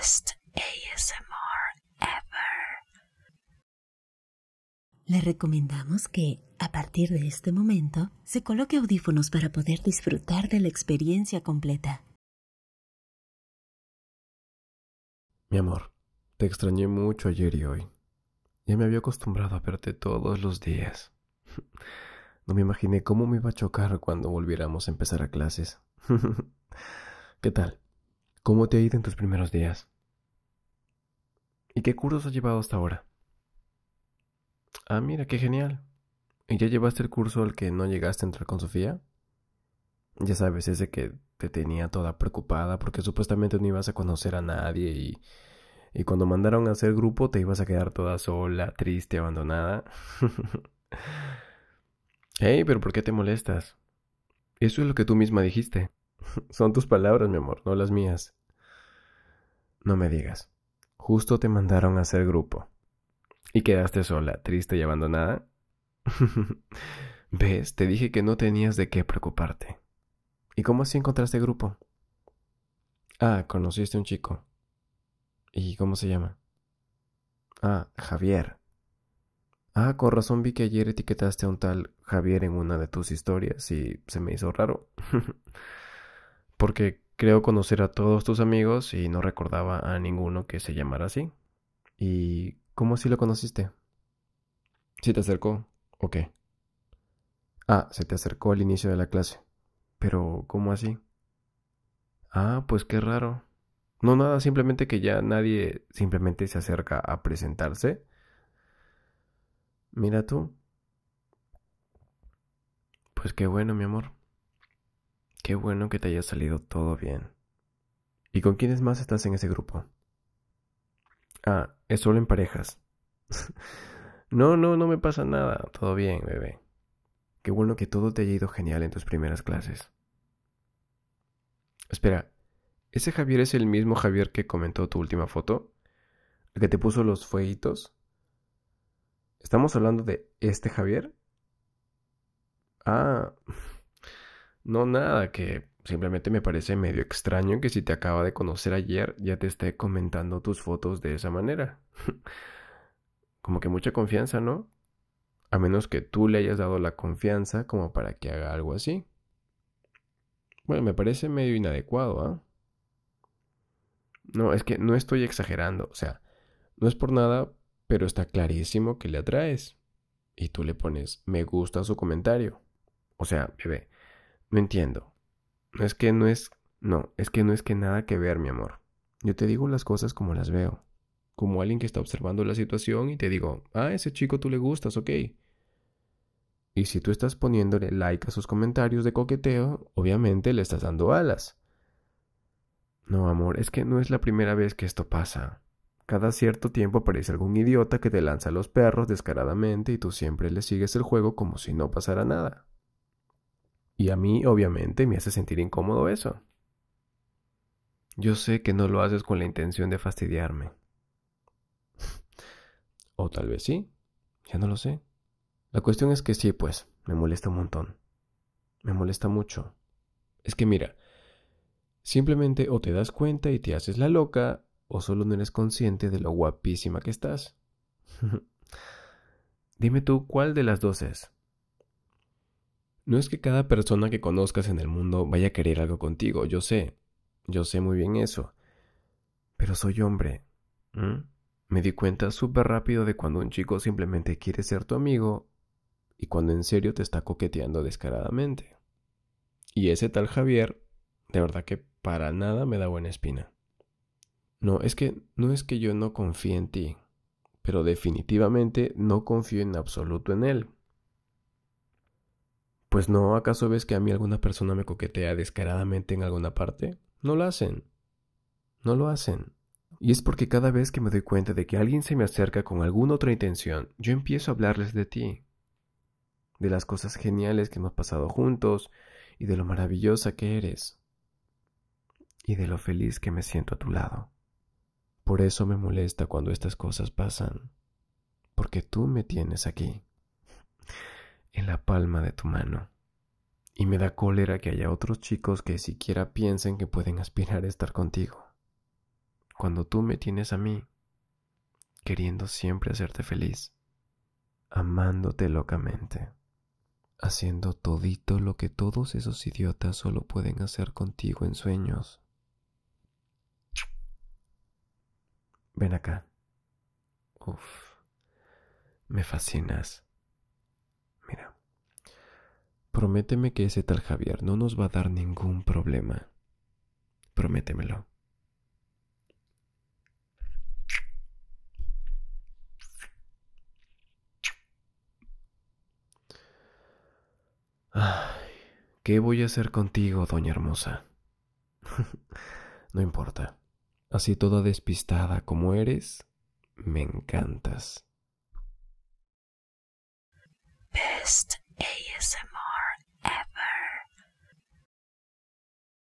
best ASMR ever. Le recomendamos que, a partir de este momento, se coloque audífonos para poder disfrutar de la experiencia completa. Mi amor, te extrañé mucho ayer y hoy. Ya me había acostumbrado a verte todos los días. No me imaginé cómo me iba a chocar cuando volviéramos a empezar a clases. ¿Qué tal? ¿Cómo te ha ido en tus primeros días? ¿Y qué cursos has llevado hasta ahora? Ah, mira, qué genial. ¿Y ya llevaste el curso al que no llegaste a entrar con Sofía? Ya sabes, ese que te tenía toda preocupada porque supuestamente no ibas a conocer a nadie y, y cuando mandaron a hacer grupo te ibas a quedar toda sola, triste, abandonada. Hey, pero ¿por qué te molestas? Eso es lo que tú misma dijiste. Son tus palabras, mi amor, no las mías. No me digas. Justo te mandaron a hacer grupo. ¿Y quedaste sola, triste y abandonada? ¿Ves? Te dije que no tenías de qué preocuparte. ¿Y cómo así encontraste grupo? Ah, conociste a un chico. ¿Y cómo se llama? Ah, Javier. Ah, con razón vi que ayer etiquetaste a un tal Javier en una de tus historias y se me hizo raro. Porque creo conocer a todos tus amigos y no recordaba a ninguno que se llamara así. ¿Y cómo así lo conociste? ¿Sí te acercó o qué? Ah, se te acercó al inicio de la clase. Pero, ¿cómo así? Ah, pues qué raro. No nada, simplemente que ya nadie simplemente se acerca a presentarse Mira tú. Pues qué bueno, mi amor. Qué bueno que te haya salido todo bien. ¿Y con quiénes más estás en ese grupo? Ah, es solo en parejas. no, no, no me pasa nada. Todo bien, bebé. Qué bueno que todo te haya ido genial en tus primeras clases. Espera, ¿ese Javier es el mismo Javier que comentó tu última foto? ¿El que te puso los fueguitos? ¿Estamos hablando de este Javier? Ah, no nada, que simplemente me parece medio extraño que si te acaba de conocer ayer ya te esté comentando tus fotos de esa manera. como que mucha confianza, ¿no? A menos que tú le hayas dado la confianza como para que haga algo así. Bueno, me parece medio inadecuado, ¿ah? No, es que no estoy exagerando, o sea, no es por nada, pero está clarísimo que le atraes. Y tú le pones me gusta su comentario. O sea, bebé, no entiendo. No es que no es... No, es que no es que nada que ver, mi amor. Yo te digo las cosas como las veo. Como alguien que está observando la situación y te digo, ah, ese chico tú le gustas, ok. Y si tú estás poniéndole like a sus comentarios de coqueteo, obviamente le estás dando alas. No, amor, es que no es la primera vez que esto pasa. Cada cierto tiempo aparece algún idiota que te lanza a los perros descaradamente y tú siempre le sigues el juego como si no pasara nada. Y a mí, obviamente, me hace sentir incómodo eso. Yo sé que no lo haces con la intención de fastidiarme. o tal vez sí, ya no lo sé. La cuestión es que sí, pues, me molesta un montón. Me molesta mucho. Es que mira, simplemente o te das cuenta y te haces la loca, o solo no eres consciente de lo guapísima que estás. Dime tú cuál de las dos es. No es que cada persona que conozcas en el mundo vaya a querer algo contigo, yo sé, yo sé muy bien eso. Pero soy hombre. Me di cuenta súper rápido de cuando un chico simplemente quiere ser tu amigo y cuando en serio te está coqueteando descaradamente. Y ese tal Javier, de verdad que para nada me da buena espina. No, es que no es que yo no confíe en ti, pero definitivamente no confío en absoluto en él. Pues no, ¿acaso ves que a mí alguna persona me coquetea descaradamente en alguna parte? No lo hacen. No lo hacen. Y es porque cada vez que me doy cuenta de que alguien se me acerca con alguna otra intención, yo empiezo a hablarles de ti, de las cosas geniales que hemos pasado juntos y de lo maravillosa que eres y de lo feliz que me siento a tu lado. Por eso me molesta cuando estas cosas pasan, porque tú me tienes aquí, en la palma de tu mano. Y me da cólera que haya otros chicos que siquiera piensen que pueden aspirar a estar contigo. cuando tú me tienes a mí, queriendo siempre hacerte feliz, amándote locamente, haciendo todito lo que todos esos idiotas solo pueden hacer contigo en sueños. Ven acá. Uf, me fascinas. Prométeme que ese tal Javier no nos va a dar ningún problema. Prométemelo. Ay, ¿qué voy a hacer contigo, doña hermosa? no importa. Así toda despistada como eres, me encantas. Best ASMR